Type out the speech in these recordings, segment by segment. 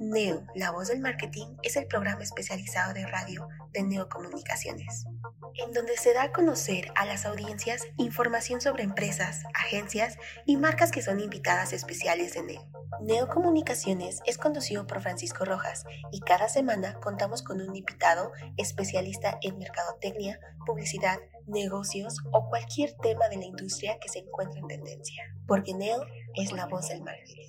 Neo, la voz del marketing, es el programa especializado de radio de Neocomunicaciones, en donde se da a conocer a las audiencias información sobre empresas, agencias y marcas que son invitadas especiales de Neo. Neocomunicaciones es conducido por Francisco Rojas y cada semana contamos con un invitado especialista en mercadotecnia, publicidad, negocios o cualquier tema de la industria que se encuentre en tendencia, porque Neo es la voz del marketing.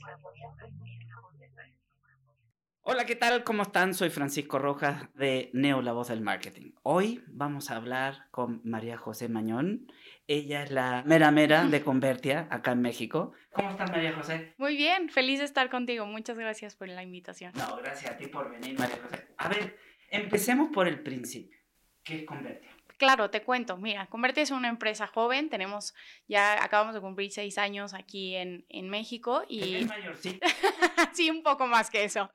Hola, ¿qué tal? ¿Cómo están? Soy Francisco Rojas de Neo, la voz del marketing. Hoy vamos a hablar con María José Mañón. Ella es la mera mera de Convertia, acá en México. ¿Cómo estás, María José? Muy bien, feliz de estar contigo. Muchas gracias por la invitación. No, gracias a ti por venir, María José. A ver, empecemos por el principio. ¿Qué es Convertia? Claro, te cuento. Mira, Convertia es una empresa joven. Tenemos, ya acabamos de cumplir seis años aquí en, en México. Y... ¿Es mayor, sí? sí, un poco más que eso.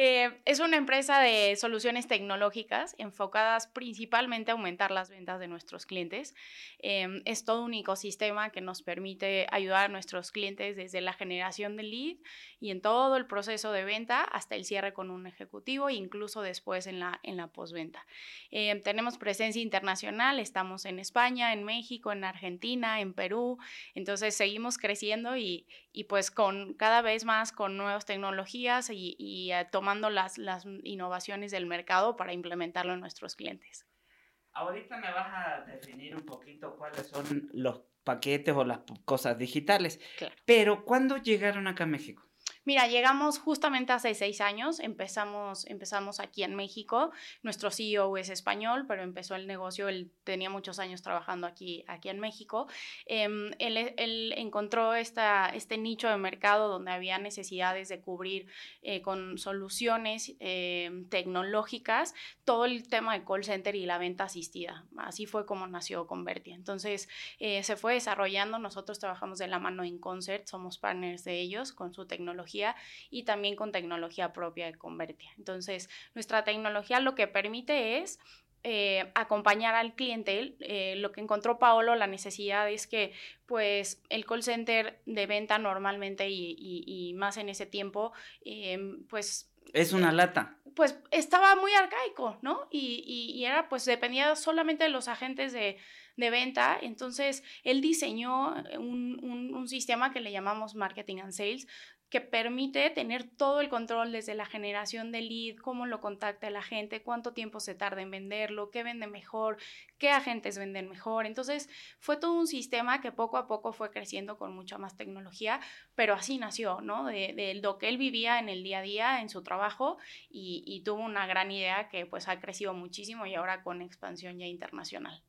Eh, es una empresa de soluciones tecnológicas enfocadas principalmente a aumentar las ventas de nuestros clientes. Eh, es todo un ecosistema que nos permite ayudar a nuestros clientes desde la generación de lead y en todo el proceso de venta hasta el cierre con un ejecutivo e incluso después en la, en la postventa. Eh, tenemos presencia internacional, estamos en España, en México, en Argentina, en Perú, entonces seguimos creciendo y, y pues con cada vez más con nuevas tecnologías y, y uh, tomando las, las innovaciones del mercado para implementarlo en nuestros clientes. Ahorita me vas a definir un poquito cuáles son los paquetes o las cosas digitales. Claro. Pero ¿cuándo llegaron acá a México? Mira, llegamos justamente hace seis años, empezamos, empezamos aquí en México, nuestro CEO es español, pero empezó el negocio, él tenía muchos años trabajando aquí, aquí en México. Eh, él, él, encontró esta, este nicho de mercado donde había necesidades de cubrir eh, con soluciones eh, tecnológicas todo el tema de call center y la venta asistida. Así fue como nació Convertia. Entonces, eh, se fue desarrollando, nosotros trabajamos de la mano en Concert, somos partners de ellos con su tecnología y también con tecnología propia de Convertia. Entonces, nuestra tecnología lo que permite es eh, acompañar al cliente. Eh, lo que encontró Paolo, la necesidad es que pues el call center de venta normalmente y, y, y más en ese tiempo, eh, pues... Es una lata. Pues estaba muy arcaico, ¿no? Y, y, era pues dependía solamente de los agentes de, de venta. Entonces, él diseñó un, un, un, sistema que le llamamos Marketing and Sales, que permite tener todo el control desde la generación de lead, cómo lo contacta la gente, cuánto tiempo se tarda en venderlo, qué vende mejor, qué agentes venden mejor. Entonces fue todo un sistema que poco a poco fue creciendo con mucha más tecnología, pero así nació, ¿no? De, lo que él vivía en el día a día, en su trabajo, y, tuvo una gran idea que pues ha crecido muchísimo y ahora con expansión ya internacional.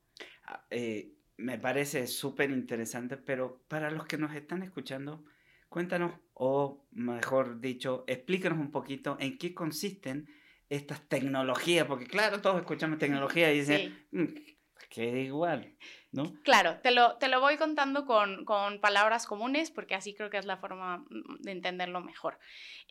Eh, me parece súper interesante, pero para los que nos están escuchando, Cuéntanos, o mejor dicho, explícanos un poquito en qué consisten estas tecnologías, porque claro, todos escuchamos tecnología y dicen, sí. mmm, que igual, ¿no? Claro, te lo, te lo voy contando con, con, palabras comunes, porque así creo que es la forma mm, de entenderlo mejor.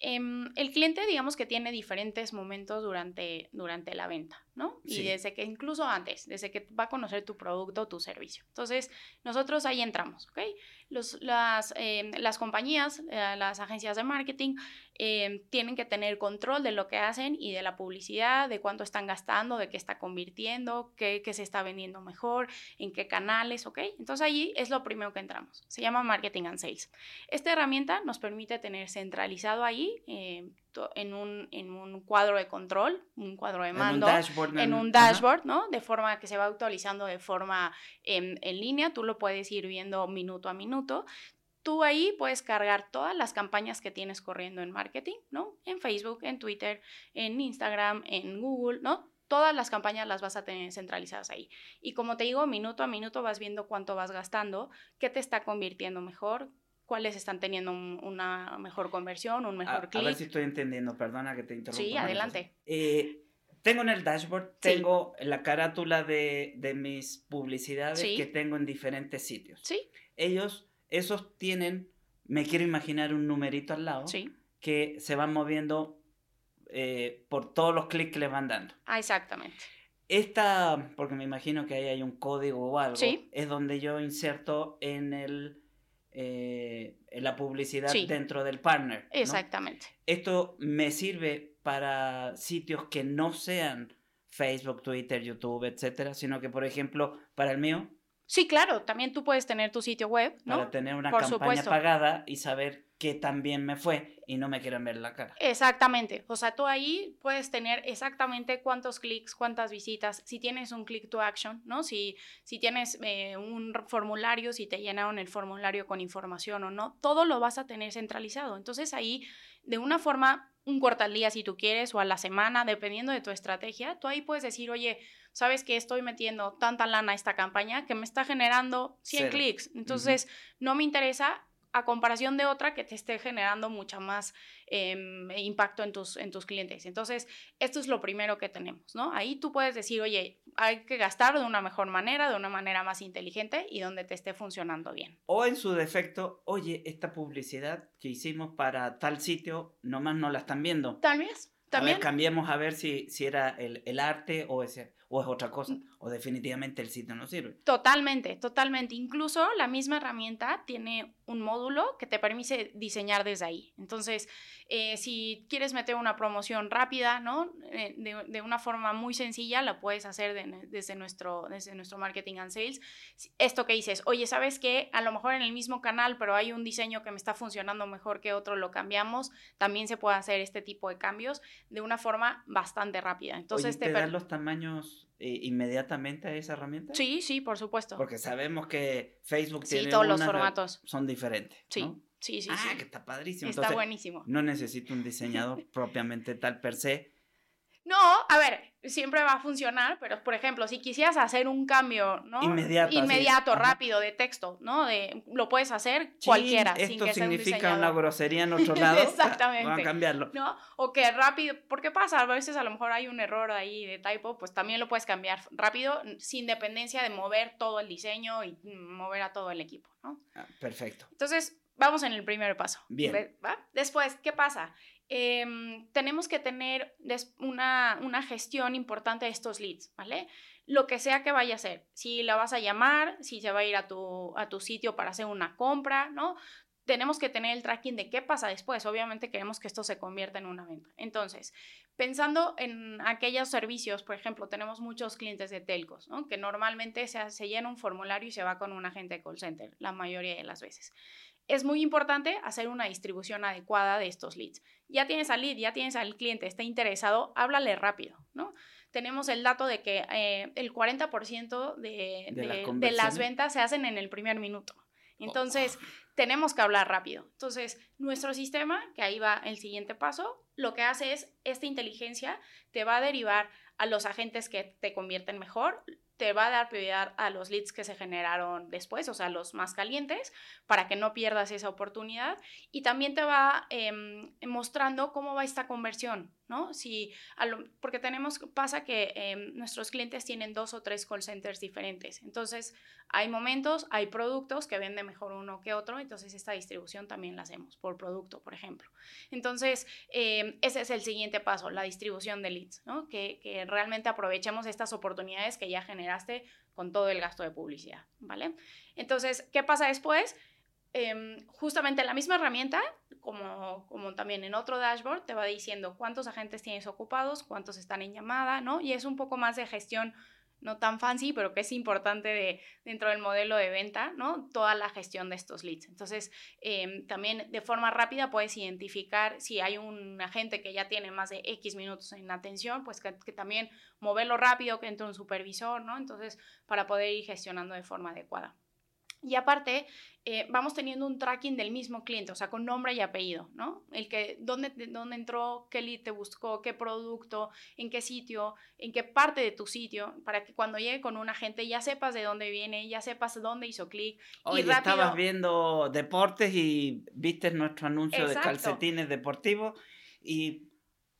Eh, el cliente, digamos que tiene diferentes momentos durante, durante la venta, ¿no? Y sí. desde que, incluso antes, desde que va a conocer tu producto o tu servicio. Entonces, nosotros ahí entramos, ¿ok? Los, las, eh, las compañías, eh, las agencias de marketing, eh, tienen que tener control de lo que hacen y de la publicidad, de cuánto están gastando, de qué está convirtiendo, qué, qué se está vendiendo mejor, en qué canales, ¿ok? Entonces allí es lo primero que entramos. Se llama Marketing and Sales. Esta herramienta nos permite tener centralizado ahí eh, en, un, en un cuadro de control, un cuadro de mando, en un dashboard, en un dashboard ¿no? De forma que se va actualizando de forma en, en línea, tú lo puedes ir viendo minuto a minuto tú ahí puedes cargar todas las campañas que tienes corriendo en marketing, ¿no? En Facebook, en Twitter, en Instagram, en Google, ¿no? Todas las campañas las vas a tener centralizadas ahí. Y como te digo, minuto a minuto vas viendo cuánto vas gastando, qué te está convirtiendo mejor, cuáles están teniendo una mejor conversión, un mejor clic. A ver si estoy entendiendo, perdona que te interrumpa. Sí, adelante. Eh, tengo en el dashboard, tengo la carátula de, de mis publicidades que tengo en diferentes sitios. Sí. Ellos, esos tienen, me quiero imaginar un numerito al lado, que se van moviendo eh, por todos los clics que les van dando. Ah, exactamente. Esta, porque me imagino que ahí hay un código o algo, es donde yo inserto en el eh, la publicidad dentro del partner. Exactamente. Esto me sirve para sitios que no sean Facebook, Twitter, YouTube, etcétera, sino que, por ejemplo, para el mío. Sí, claro, también tú puedes tener tu sitio web, ¿no? Para tener una campaña pagada y saber que también me fue y no me quieran ver la cara. Exactamente. O sea, tú ahí puedes tener exactamente cuántos clics, cuántas visitas, si tienes un click to action, ¿no? Si, si tienes eh, un formulario, si te llenaron el formulario con información o no, todo lo vas a tener centralizado. Entonces ahí, de una forma, un cuarto al día si tú quieres o a la semana, dependiendo de tu estrategia, tú ahí puedes decir, oye, sabes que estoy metiendo tanta lana a esta campaña que me está generando 100 clics. Entonces, no me interesa a comparación de otra que te esté generando mucha más em, impacto en tus, en tus clientes. Entonces, esto es lo primero que tenemos, ¿no? Ahí tú puedes decir, oye, hay que gastar de una mejor manera, de una manera más inteligente y donde te esté funcionando bien. O en su defecto, oye, esta publicidad que hicimos para tal sitio, nomás no la están viendo. Tal vez. También. A ver, cambiemos a ver si, si era el, el arte o ese o es otra cosa, o definitivamente el sitio no sirve. Totalmente, totalmente. Incluso la misma herramienta tiene un módulo que te permite diseñar desde ahí. Entonces, eh, si quieres meter una promoción rápida, ¿no? Eh, de, una forma muy sencilla, la puedes hacer desde, nuestro, desde nuestro marketing and sales. Esto que dices, oye, ¿sabes qué? A lo mejor en el mismo canal, pero hay un diseño que me está funcionando mejor que otro, lo cambiamos. También se puede hacer este tipo de cambios de una forma bastante rápida. Entonces, te, dan los tamaños eh, inmediatamente a esa herramienta? Sí, sí, por supuesto. Porque sabemos que Facebook sí, tiene todos los formatos son diferentes. Sí. Sí, sí, ah, que está padrísimo. Está buenísimo. No necesito un diseñador propiamente tal per se. No, a ver, siempre va a funcionar, pero por ejemplo, si quisieras hacer un cambio, ¿no? Inmediato. Inmediato, rápido, de texto, ¿no? De, lo puedes hacer cualquiera. Esto significa una grosería en otro lado. Exactamente. Van a cambiarlo. ¿No? O que rápido, ¿por qué pasa? A veces a lo mejor hay un error ahí de typo, pues también lo puedes cambiar rápido, sin dependencia de mover todo el diseño y mover a todo el equipo, ¿no? Ah, perfecto. Entonces, vamos en el primer paso. Bien. ¿va? Después, ¿qué pasa? Em, tenemos que tener una, una, gestión importante de estos leads, ¿vale? Lo que sea que vaya a ser, si la vas a llamar, si se va a ir a tu, a tu sitio para hacer una compra, ¿no? Tenemos que tener el tracking de qué pasa después. Obviamente queremos que esto se convierta en una venta. Entonces, pensando en aquellos servicios, por ejemplo, tenemos muchos clientes de telcos, ¿no? Que normalmente se, se llena un formulario y se va con un agente de call center, la mayoría de las veces es muy importante hacer una distribución adecuada de estos leads. Ya tienes al lead, ya tienes al cliente, está interesado, háblale rápido, ¿no? Tenemos el dato de que eh, el 40% de, de, las ventas se hacen en el primer minuto. Entonces, tenemos que hablar rápido. Entonces, nuestro sistema, que ahí va el siguiente paso, lo que hace es, esta inteligencia te va a derivar a los agentes que te convierten mejor, te va a dar prioridad a los leads que se generaron después, o sea, los más calientes, para que no pierdas esa oportunidad. Y también te va em, mostrando cómo va esta conversión, ¿no? Si, porque tenemos, pasa que em, nuestros clientes tienen dos o tres call centers diferentes. Entonces, hay momentos, hay productos que venden mejor uno que otro, entonces esta distribución también la hacemos por producto, por ejemplo. Entonces, em, ese es el siguiente paso, la distribución de leads, ¿no? Que, que realmente aprovechemos estas oportunidades que ya generaste con todo el gasto de publicidad, ¿vale? Entonces, ¿qué pasa después? Em, justamente la misma herramienta, como, como también en otro dashboard, te va diciendo cuántos agentes tienes ocupados, cuántos están en llamada, ¿no? Y es un poco más de gestión no tan fancy, pero que es importante de, dentro del modelo de venta, ¿no? Toda la gestión de estos leads. Entonces, em, también de forma rápida puedes identificar si hay un agente que ya tiene más de X minutos en atención, pues que, que también moverlo rápido, que entre un supervisor, ¿no? Entonces, para poder ir gestionando de forma adecuada. Y aparte, eh, vamos teniendo un tracking del mismo cliente, o sea, con nombre y apellido, ¿no? El que, dónde, dónde entró, qué lead te buscó, qué producto, en qué sitio, en qué parte de tu sitio, para que cuando llegue con un agente ya sepas de dónde viene, ya sepas dónde hizo clic. Oye, y estabas viendo deportes y viste nuestro anuncio de calcetines deportivos y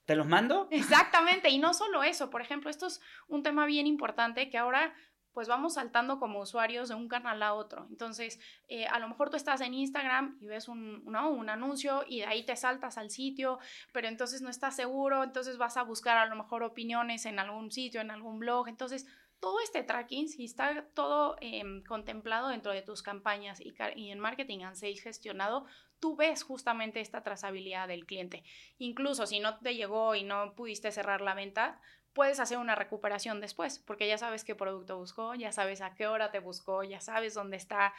¿Te los mando? Exactamente, y no solo eso, por ejemplo, esto es un tema bien importante que ahora pues vamos saltando como usuarios de un canal a otro. Entonces, eh, a lo mejor tú estás en Instagram y ves un, un anuncio y de ahí te saltas al sitio, pero entonces no estás seguro, entonces vas a buscar a lo mejor opiniones en algún sitio, en algún blog. Entonces, todo este tracking, si está todo em, contemplado dentro de tus campañas y, en marketing and sales gestionado, tú ves justamente esta trazabilidad del cliente. Incluso si no te llegó y no pudiste cerrar la venta, puedes hacer una recuperación después, porque ya sabes qué producto buscó, ya sabes a qué hora te buscó, ya sabes dónde está,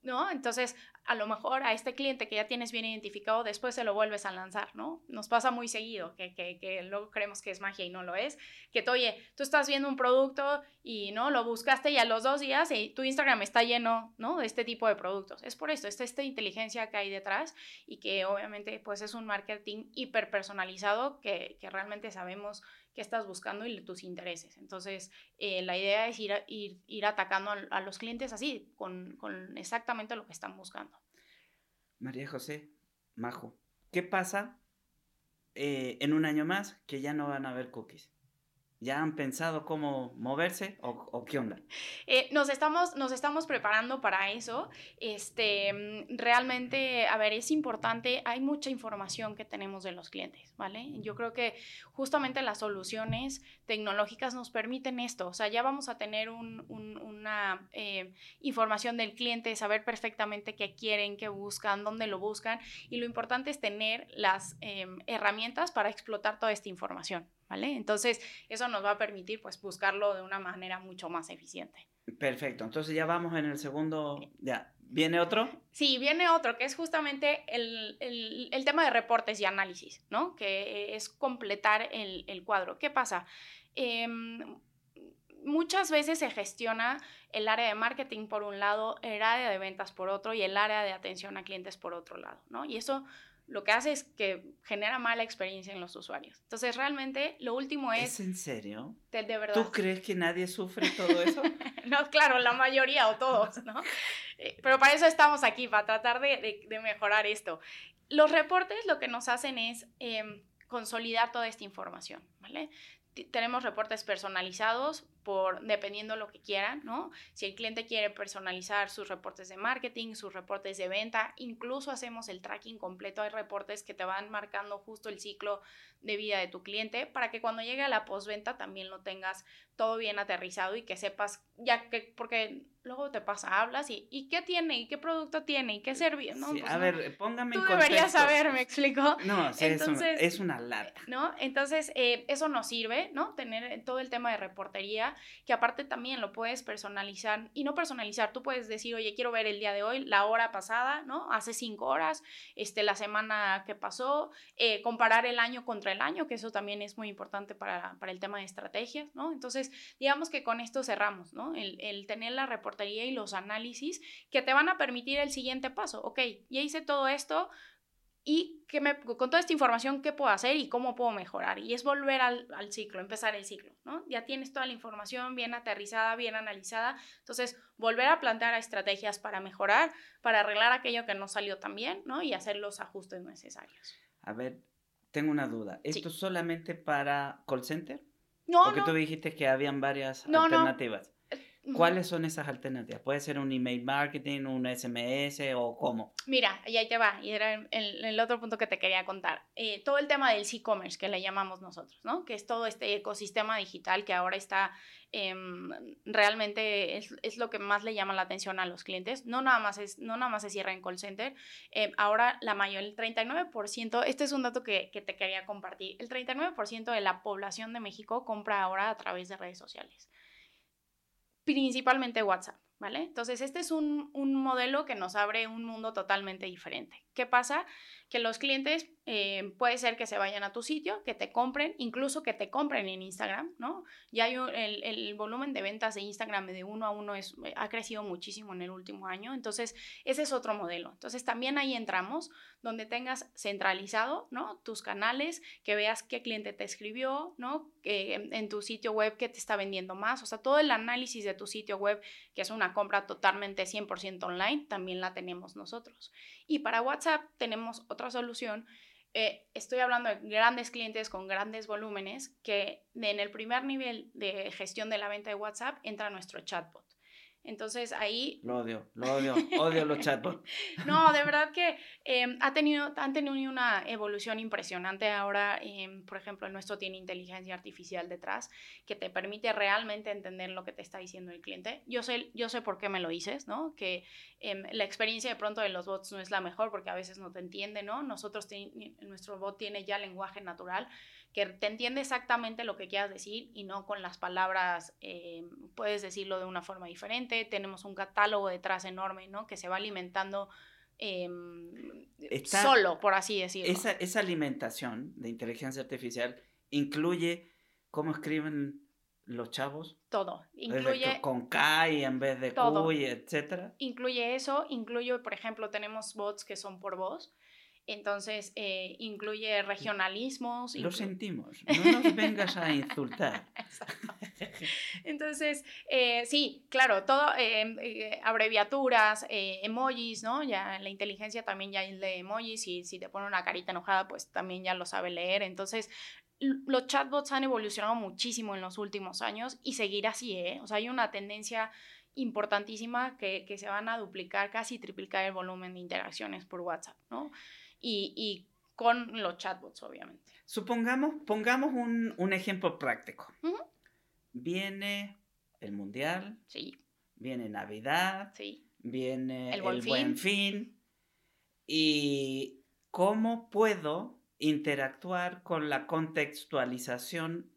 ¿no? Entonces, a lo mejor a este cliente que ya tienes bien identificado, después se lo vuelves a lanzar, ¿no? Nos pasa muy seguido, que, que, que luego creemos que es magia y no lo es, que tú, oye, tú estás viendo un producto y, ¿no? Lo buscaste y a los dos días y tu Instagram está lleno, ¿no? De este tipo de productos. Es por esto, es esta inteligencia que hay detrás y que obviamente, pues, es un marketing hiper personalizado que, que realmente sabemos qué estás buscando y tus intereses. Entonces, eh, la idea es ir, ir, ir atacando a, los clientes así, con, con, exactamente lo que están buscando. María José, Majo, ¿qué pasa eh, en un año más que ya no van a haber cookies? ¿Ya han pensado cómo moverse o, qué onda? Eh, nos, estamos, nos estamos preparando para eso. Este, mm, realmente, a ver, es importante, hay mucha información que tenemos de los clientes, ¿vale? Yo creo que justamente las soluciones tecnológicas nos permiten esto. O sea, ya vamos a tener una eh, información del cliente, saber perfectamente qué quieren, qué buscan, dónde lo buscan. Y lo importante es tener las em, herramientas para explotar toda esta información, ¿vale? Entonces, eso nos va a permitir, pues, buscarlo de una manera mucho más eficiente. Perfecto, entonces ya vamos en el segundo, ya, ¿viene otro? Sí, viene otro, que es justamente el, el, tema de reportes y análisis, ¿no? Que es completar el, el cuadro. ¿Qué pasa? Em, muchas veces se gestiona el área de marketing por un lado, el área de ventas por otro y el área de atención a clientes por otro lado, ¿no? Y eso lo que hace es que genera mala experiencia en los usuarios. Entonces, realmente, lo último es... ¿Es en serio? De, verdad. ¿Tú crees que nadie sufre todo eso? no, claro, la mayoría o todos, ¿no? Eh, pero para eso estamos aquí, para tratar de, mejorar esto. Los reportes lo que nos hacen es em, consolidar toda esta información, ¿vale? tenemos reportes personalizados por dependiendo lo que quieran, ¿no? Si el cliente quiere personalizar sus reportes de marketing, sus reportes de venta, incluso hacemos el tracking completo. Hay reportes que te van marcando justo el ciclo de vida de tu cliente para que cuando llegue a la postventa también lo tengas todo bien aterrizado y que sepas, ya que, porque luego te pasa, hablas y, ¿y qué tiene? ¿Y qué producto tiene? ¿Y qué servicio? ¿no? Pues a ver, póngame Tú deberías saber, me explico. No, Entonces, es, una lata. ¿No? Entonces, eh, eso nos sirve, ¿no? Tener todo el tema de reportería, que aparte también lo puedes personalizar, y no personalizar, tú puedes decir, oye, quiero ver el día de hoy, la hora pasada, ¿no? Hace cinco horas, este, la semana que pasó, eh, comparar el año contra el año, que eso también es muy importante para, para el tema de estrategias, ¿no? Entonces, digamos que con esto cerramos, ¿no? El, el, tener la reportería y los análisis que te van a permitir el siguiente paso. Ok, ya hice todo esto y que me, con toda esta información, ¿qué puedo hacer y cómo puedo mejorar? Y es volver al, al ciclo, empezar el ciclo, ¿no? Ya tienes toda la información bien aterrizada, bien analizada. Entonces, volver a plantear estrategias para mejorar, para arreglar aquello que no salió tan bien, ¿no? Y hacer los ajustes necesarios. A ver, tengo una duda. ¿Esto es solamente para call center? No, Porque tú dijiste que habían varias alternativas. ¿Cuáles son esas alternativas? ¿Puede ser un email marketing, un SMS o cómo? Mira, y ahí te va, y era el, otro punto que te quería contar. Eh, todo el tema del e-commerce que le llamamos nosotros, ¿no? Que es todo este ecosistema digital que ahora está em, realmente es, lo que más le llama la atención a los clientes. No nada más, es, no nada más se cierra en call center. Eh, ahora la mayor, el 39%, este es un dato que, que te quería compartir, el 39% de la población de México compra ahora a través de redes sociales principalmente WhatsApp, ¿vale? Entonces, este es un, un modelo que nos abre un mundo totalmente diferente. ¿Qué pasa? que los clientes eh, puede ser que se vayan a tu sitio, que te compren, incluso que te compren en Instagram, ¿no? Ya hay el, el, volumen de ventas de Instagram de uno a uno es, eh, ha crecido muchísimo en el último año, entonces ese es otro modelo. Entonces también ahí entramos donde tengas centralizado, ¿no? Tus canales, que veas qué cliente te escribió, ¿no? Que en, tu sitio web qué te está vendiendo más, o sea, todo el análisis de tu sitio web, que es una compra totalmente 100% online, también la tenemos nosotros. Y para WhatsApp tenemos otra solución. Eh, estoy hablando de grandes clientes con grandes volúmenes que en el primer nivel de gestión de la venta de WhatsApp entra nuestro chatbot. Entonces ahí... Lo odio, lo odio, odio los chatbots. no, de verdad que em, ha tenido, han tenido una evolución impresionante. Ahora, em, por ejemplo, el nuestro tiene inteligencia artificial detrás que te permite realmente entender lo que te está diciendo el cliente. Yo sé, yo sé por qué me lo dices, ¿no? Que em, la experiencia de pronto de los bots no es la mejor porque a veces no te entiende, ¿no? Nosotros, nuestro bot tiene ya lenguaje natural que te entiende exactamente lo que quieras decir y no con las palabras, eh, puedes decirlo de una forma diferente. Tenemos un catálogo detrás enorme, ¿no? Que se va alimentando em, solo, por así decirlo. Esa, esa alimentación de inteligencia artificial incluye cómo escriben los chavos. Todo. Incluye. Con K y en vez de Q y etcétera. Incluye eso. Incluye, por ejemplo, tenemos bots que son por voz. Entonces, eh, incluye regionalismos. Lo sentimos, no nos vengas a insultar. Entonces, eh, sí, claro, todo, eh, abreviaturas, emojis, ¿no? Ya la inteligencia también ya lee emojis y si te pone una carita enojada, pues también ya lo sabe leer. Entonces, los chatbots han evolucionado muchísimo en los últimos años y seguir así, ¿eh? O sea, hay una tendencia importantísima que, que se van a duplicar, casi triplicar el volumen de interacciones por WhatsApp, ¿no? Y, con los chatbots, obviamente. Supongamos, pongamos un, ejemplo práctico. Viene el Mundial. Sí. Viene Navidad. Sí. Viene el Buen, fin. ¿Y cómo puedo interactuar con la contextualización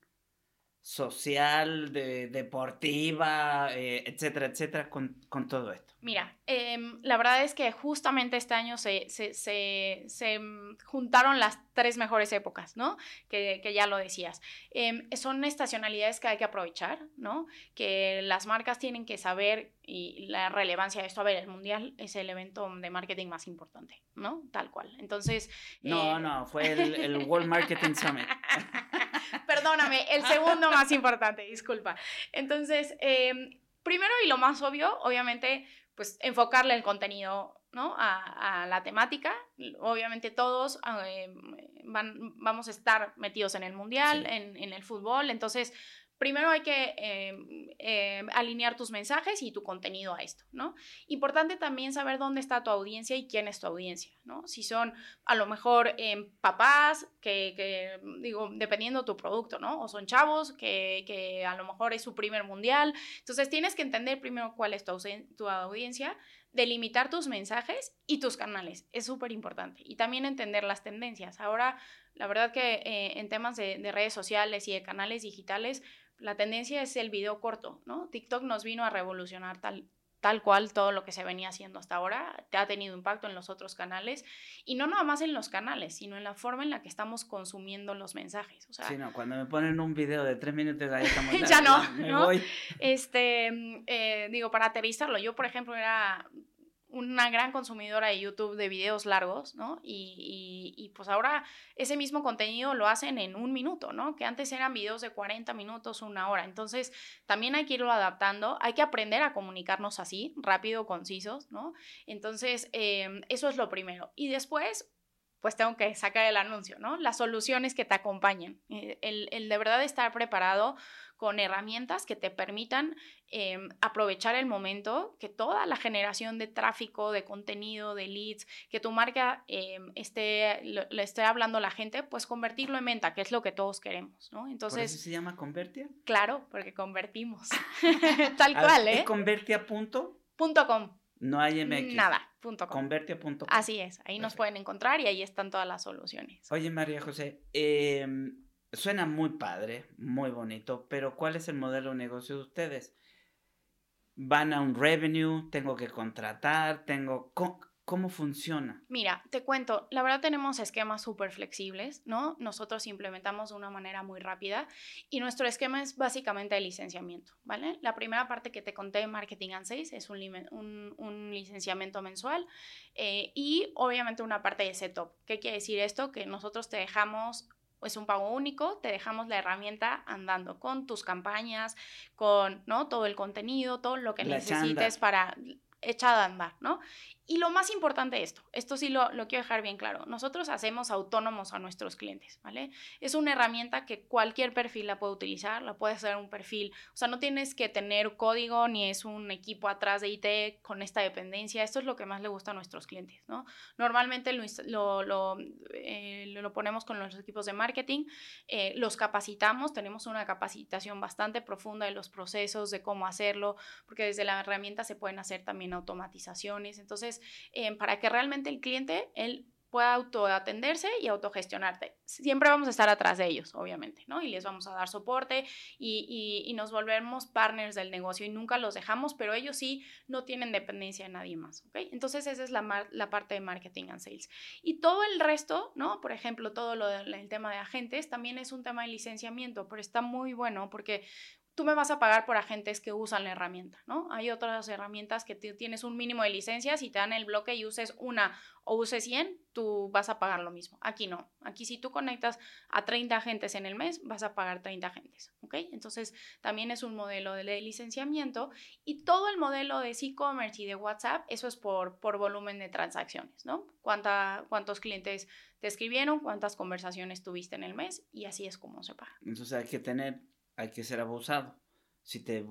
social, de, deportiva, eh, etcétera, etcétera, con, todo esto? Mira, em, la verdad es que justamente este año se, se, se, juntaron las tres mejores épocas, ¿no? Que, que ya lo decías. Em, son estacionalidades que hay que aprovechar, ¿no? Que las marcas tienen que saber y la relevancia de esto. A ver, el Mundial es el evento de marketing más importante, ¿no? Tal cual. Entonces... No, eh, no, fue el, el World Marketing Summit. Perdóname, el segundo más importante, disculpa. Entonces, em, primero y lo más obvio, obviamente, pues enfocarle el contenido ¿no? a, la temática. Obviamente todos eh, van, vamos a estar metidos en el mundial, en, en, el fútbol, entonces primero hay que em, em, alinear tus mensajes y tu contenido a esto, ¿no? Importante también saber dónde está tu audiencia y quién es tu audiencia, ¿no? Si son a lo mejor em, papás, que, digo, dependiendo tu producto, ¿no? O son chavos, que, que, a lo mejor es su primer mundial. Entonces tienes que entender primero cuál es tu, tu audiencia, delimitar tus mensajes y tus canales. Es súper importante. Y también entender las tendencias. Ahora, la verdad que eh, en temas de, de redes sociales y de canales digitales, la tendencia es el video corto, ¿no? TikTok nos vino a revolucionar tal, tal cual todo lo que se venía haciendo hasta ahora, te ha tenido impacto en los otros canales y no nada más en los canales, sino en la forma en la que estamos consumiendo los mensajes. O sea, sí, no, cuando me ponen un video de tres minutos ahí estamos... ya no, ¿no? Este, mm, eh, digo, para aterrizarlo, yo por ejemplo era una gran consumidora de YouTube de videos largos, ¿no? Y, y, pues ahora ese mismo contenido lo hacen en un minuto, ¿no? Que antes eran videos de 40 minutos, una hora. Entonces, también hay que irlo adaptando, hay que aprender a comunicarnos así, rápido, concisos, ¿no? Entonces, em, eso es lo primero. Y después, pues tengo que sacar el anuncio, ¿no? Las soluciones que te acompañen. Eh, el, el de verdad estar preparado con herramientas que te permitan em, aprovechar el momento, que toda la generación de tráfico, de contenido, de leads, que tu marca em, esté, le esté hablando a la gente, pues convertirlo en venta, que es lo que todos queremos, ¿no? Entonces, ¿Por eso se llama Convertia? Claro, porque convertimos. Tal cual, ¿eh? ¿Es convertia.com? No hay MX. Nada, punto Convertia.com. Así es, ahí nos pueden encontrar y ahí están todas las soluciones. Oye, María José, eh, Suena muy padre, muy bonito, pero ¿cuál es el modelo de negocio de ustedes? van a un revenue, tengo que contratar, tengo... ¿Cómo funciona? Mira, te cuento, la verdad tenemos esquemas súper flexibles, ¿no? Nosotros implementamos de una manera muy rápida y nuestro esquema es básicamente de licenciamiento, ¿vale? La primera parte que te conté, Marketing and Sales, es un, licenciamiento mensual eh, y obviamente una parte de setup. ¿Qué quiere decir esto? Que nosotros te dejamos es un pago único, te dejamos la herramienta andando con tus campañas, con ¿no? todo el contenido, todo lo que necesites para echar a andar, ¿no? Y lo más importante de esto, esto sí lo, lo, quiero dejar bien claro, nosotros hacemos autónomos a nuestros clientes, ¿vale? Es una herramienta que cualquier perfil la puede utilizar, la puede hacer un perfil, o sea, no tienes que tener código ni es un equipo atrás de IT con esta dependencia, esto es lo que más le gusta a nuestros clientes, ¿no? Normalmente lo, lo, eh, lo ponemos con los equipos de marketing, eh, los capacitamos, tenemos una capacitación bastante profunda de los procesos, de cómo hacerlo, porque desde la herramienta se pueden hacer también automatizaciones, entonces Em, para que realmente el cliente, él pueda autoatenderse y autogestionarte. Siempre vamos a estar atrás de ellos, obviamente, ¿no? Y les vamos a dar soporte y, y, nos volvemos partners del negocio y nunca los dejamos, pero ellos sí no tienen dependencia de nadie más, ¿ok? Entonces esa es la, la parte de marketing and sales. Y todo el resto, ¿no? Por ejemplo, todo lo del tema de agentes también es un tema de licenciamiento, pero está muy bueno porque tú me vas a pagar por agentes que usan la herramienta, ¿no? Hay otras herramientas que tienes un mínimo de licencias y te dan el bloque y uses una o uses 100, tú vas a pagar lo mismo. Aquí no. Aquí si tú conectas a 30 agentes en el mes, vas a pagar 30 agentes, ¿ok? Entonces también es un modelo de licenciamiento y todo el modelo de e-commerce y de WhatsApp, eso es por, por volumen de transacciones, ¿no? Cuánta, ¿Cuántos clientes te escribieron? ¿Cuántas conversaciones tuviste en el mes? Y así es como se paga. Entonces hay que tener hay que ser abusado. Si te,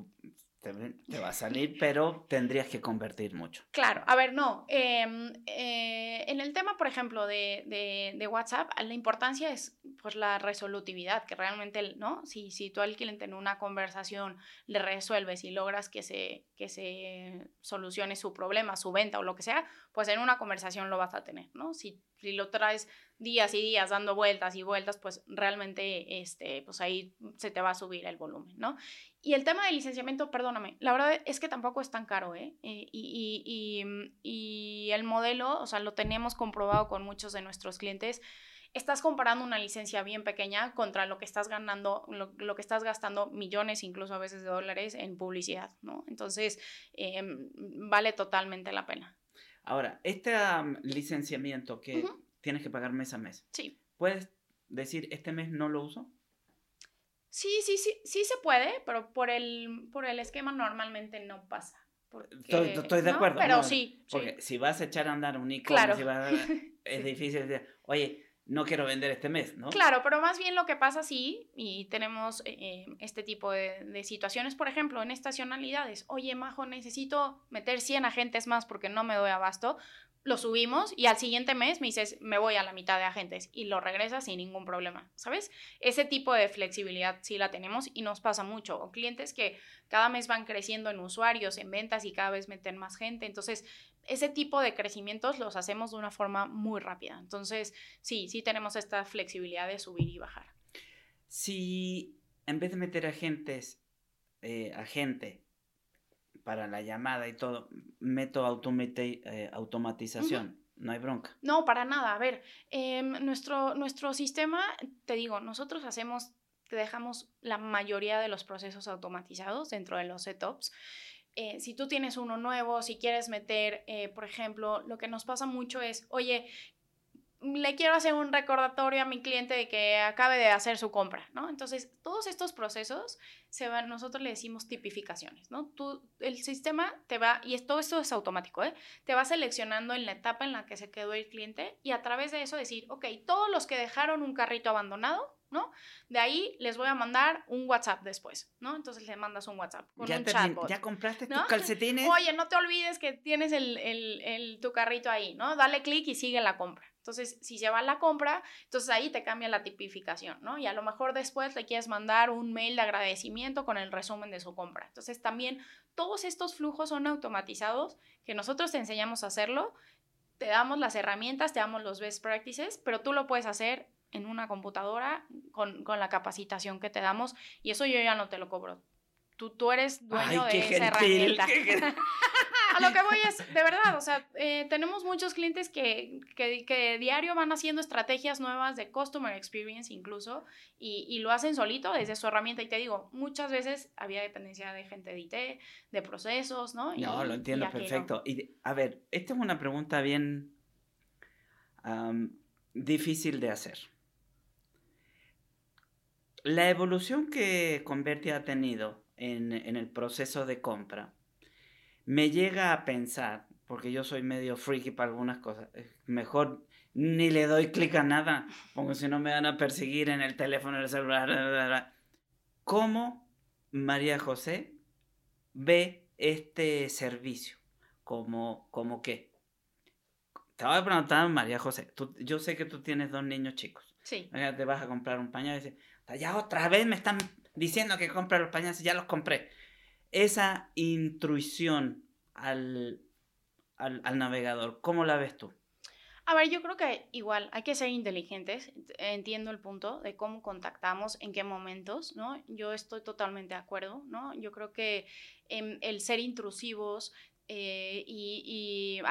te, va a salir, pero tendrías que convertir mucho. Claro, a ver, no. Em, eh, en el tema, por ejemplo, de, de, WhatsApp, la importancia es pues la resolutividad, que realmente, ¿no? Si, si tú al cliente en una conversación le resuelves y logras que se, que se solucione su problema, su venta o lo que sea, pues en una conversación lo vas a tener, ¿no? Si, si lo traes días y días dando vueltas y vueltas, pues realmente, este, pues ahí se te va a subir el volumen, ¿no? Y el tema del licenciamiento, perdóname, la verdad es que tampoco es tan caro, ¿eh? eh y, y, y, y, el modelo, o sea, lo tenemos comprobado con muchos de nuestros clientes. Estás comparando una licencia bien pequeña contra lo que estás ganando, lo, que estás gastando millones, incluso a veces de dólares en publicidad, ¿no? Entonces, em, vale totalmente la pena. Ahora, este licenciamiento que tienes que pagar mes a mes. Sí. ¿Puedes decir, este mes no lo uso? Sí, sí, sí, sí se puede, pero por el, por el esquema normalmente no pasa. estoy, de acuerdo. Pero sí. Porque si vas a echar a andar un e-commerce, es difícil decir, oye, no quiero vender este mes, ¿no? Claro, pero más bien lo que pasa sí, y tenemos eh, este tipo de, de, situaciones, por ejemplo, en estacionalidades, oye, Majo, necesito meter 100 agentes más porque no me doy abasto, lo subimos y al siguiente mes me dices, me voy a la mitad de agentes y lo regresas sin ningún problema, ¿sabes? Ese tipo de flexibilidad sí la tenemos y nos pasa mucho. O clientes que cada mes van creciendo en usuarios, en ventas y cada vez meten más gente. Entonces, ese tipo de crecimientos los hacemos de una forma muy rápida. Entonces, sí, sí tenemos esta flexibilidad de subir y bajar. Si en vez de meter agentes, eh, agente, para la llamada y todo, meto eh, automatización. No hay bronca. No, para nada. A ver, em, nuestro, nuestro sistema, te digo, nosotros hacemos, te dejamos la mayoría de los procesos automatizados dentro de los setups. Eh, si tú tienes uno nuevo, si quieres meter, eh, por ejemplo, lo que nos pasa mucho es, oye, le quiero hacer un recordatorio a mi cliente de que acabe de hacer su compra, ¿no? Entonces, todos estos procesos se van, nosotros le decimos tipificaciones, ¿no? Tú, el sistema te va, y todo esto es automático, ¿eh? Te va seleccionando en la etapa en la que se quedó el cliente y a través de eso decir, ok, todos los que dejaron un carrito abandonado, ¿no? De ahí les voy a mandar un WhatsApp después, ¿no? Entonces le mandas un WhatsApp con ya un chatbot. ¿Ya compraste tus calcetines? Oye, no te olvides que tienes el, el, el tu carrito ahí, ¿no? Dale clic y sigue la compra. Entonces, si se va a la compra, entonces ahí te cambia la tipificación, ¿no? Y a lo mejor después le quieres mandar un mail de agradecimiento con el resumen de su compra. Entonces, también todos estos flujos son automatizados, que nosotros te enseñamos a hacerlo, te damos las herramientas, te damos los best practices, pero tú lo puedes hacer en una computadora con, con la capacitación que te damos y eso yo ya no te lo cobro tú, tú eres dueño de esa herramienta. a lo que voy es, de verdad, o sea, eh, tenemos muchos clientes que, que, que, diario van haciendo estrategias nuevas de customer experience incluso y, y, lo hacen solito desde su herramienta. Y te digo, muchas veces había dependencia de gente de IT, de procesos, ¿no? no, lo entiendo perfecto. Y a ver, esta es una pregunta bien difícil de hacer. La evolución que Converti ha tenido en, en el proceso de compra, me llega a pensar, porque yo soy medio freaky para algunas cosas, mejor ni le doy clic a nada, porque si no me van a perseguir en el teléfono, en el celular, ¿cómo María José ve este servicio? ¿Como, como qué? Te voy a preguntar, María José, yo sé que tú tienes dos niños chicos. Sí. Te vas a comprar un pañal y dices, ya otra vez me están diciendo que compre los pañales y ya los compré esa intrusión al, al, navegador, ¿cómo la ves tú? A ver, yo creo que igual hay que ser inteligentes. Entiendo el punto de cómo contactamos, en qué momentos, ¿no? Yo estoy totalmente de acuerdo, ¿no? Yo creo que el ser intrusivos eh, y,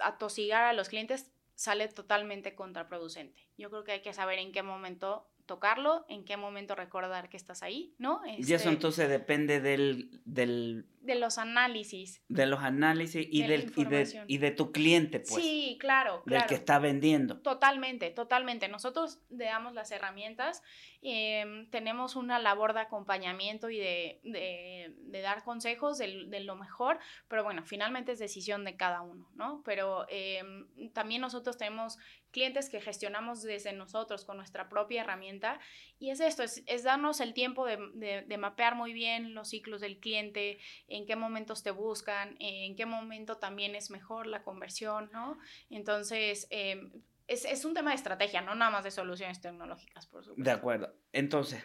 atosigar a los clientes sale totalmente contraproducente. Yo creo que hay que saber en qué momento tocarlo, en qué momento recordar que estás ahí, ¿no? y eso este entonces depende del, del... De los análisis. De los análisis y, del, y, de, y de tu cliente, pues. Sí, claro, Del que está vendiendo. Totalmente, totalmente. Nosotros le damos las herramientas, em, tenemos una labor de acompañamiento y de, de, de dar consejos de, de, lo mejor, pero bueno, finalmente es decisión de cada uno, ¿no? Pero em, también nosotros tenemos clientes que gestionamos desde nosotros con nuestra propia herramienta. Y es esto, es, darnos el tiempo de, mapear muy bien los ciclos del cliente, en qué momentos te buscan, en qué momento también es mejor la conversión, ¿no? Entonces, em, es, es, un tema de estrategia, no nada más de soluciones tecnológicas, por supuesto. De acuerdo. Entonces,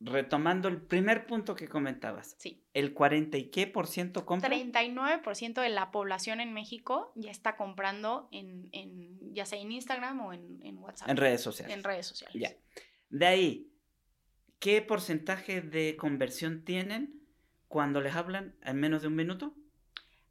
retomando el primer punto que comentabas. Sí. ¿El 40 y qué por ciento compra? 39% de la población en México ya está comprando en, en ya sea en Instagram o en, en, WhatsApp. En redes sociales. En redes sociales. Ya. De ahí, ¿qué porcentaje de conversión tienen cuando les hablan en menos de un minuto?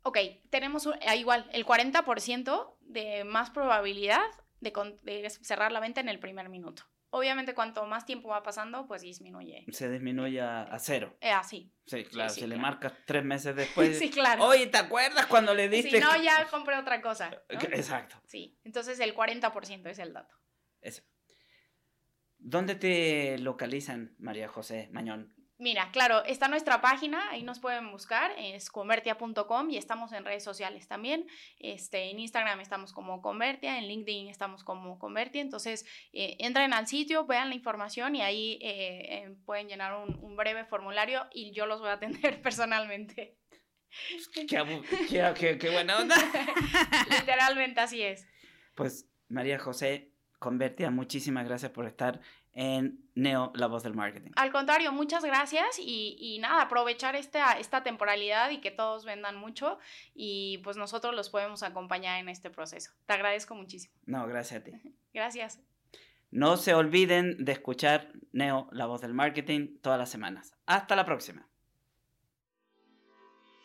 Ok, tenemos ah, igual el 40% de más probabilidad de, de cerrar la venta en el primer minuto. Obviamente, cuanto más tiempo va pasando, pues disminuye. Se disminuye a, cero. Eh, así. Sí, claro. si le marcas tres meses después. sí, claro. Oye, ¿te acuerdas cuando le diste? Si no, ya compré otra cosa. Exacto. Sí. Entonces, el 40% es el dato. Eso. ¿Dónde te localizan, María José Mañón? Mira, claro, está nuestra página, ahí nos pueden buscar, es convertia.com y estamos en redes sociales también. Este, en Instagram estamos como Convertia, en LinkedIn estamos como Convertia. Entonces, eh, entren al sitio, vean la información y ahí eh, eh, pueden llenar un, breve formulario y yo los voy a atender personalmente. Qué, qué buena onda. Literalmente así es. Pues, María José, Convertia, muchísimas gracias por estar en Neo, la voz del marketing. Al contrario, muchas gracias y, nada, aprovechar esta, esta temporalidad y que todos vendan mucho y pues nosotros los podemos acompañar en este proceso. Te agradezco muchísimo. No, gracias a ti. Gracias. No se olviden de escuchar Neo, la voz del marketing, todas las semanas. Hasta la próxima.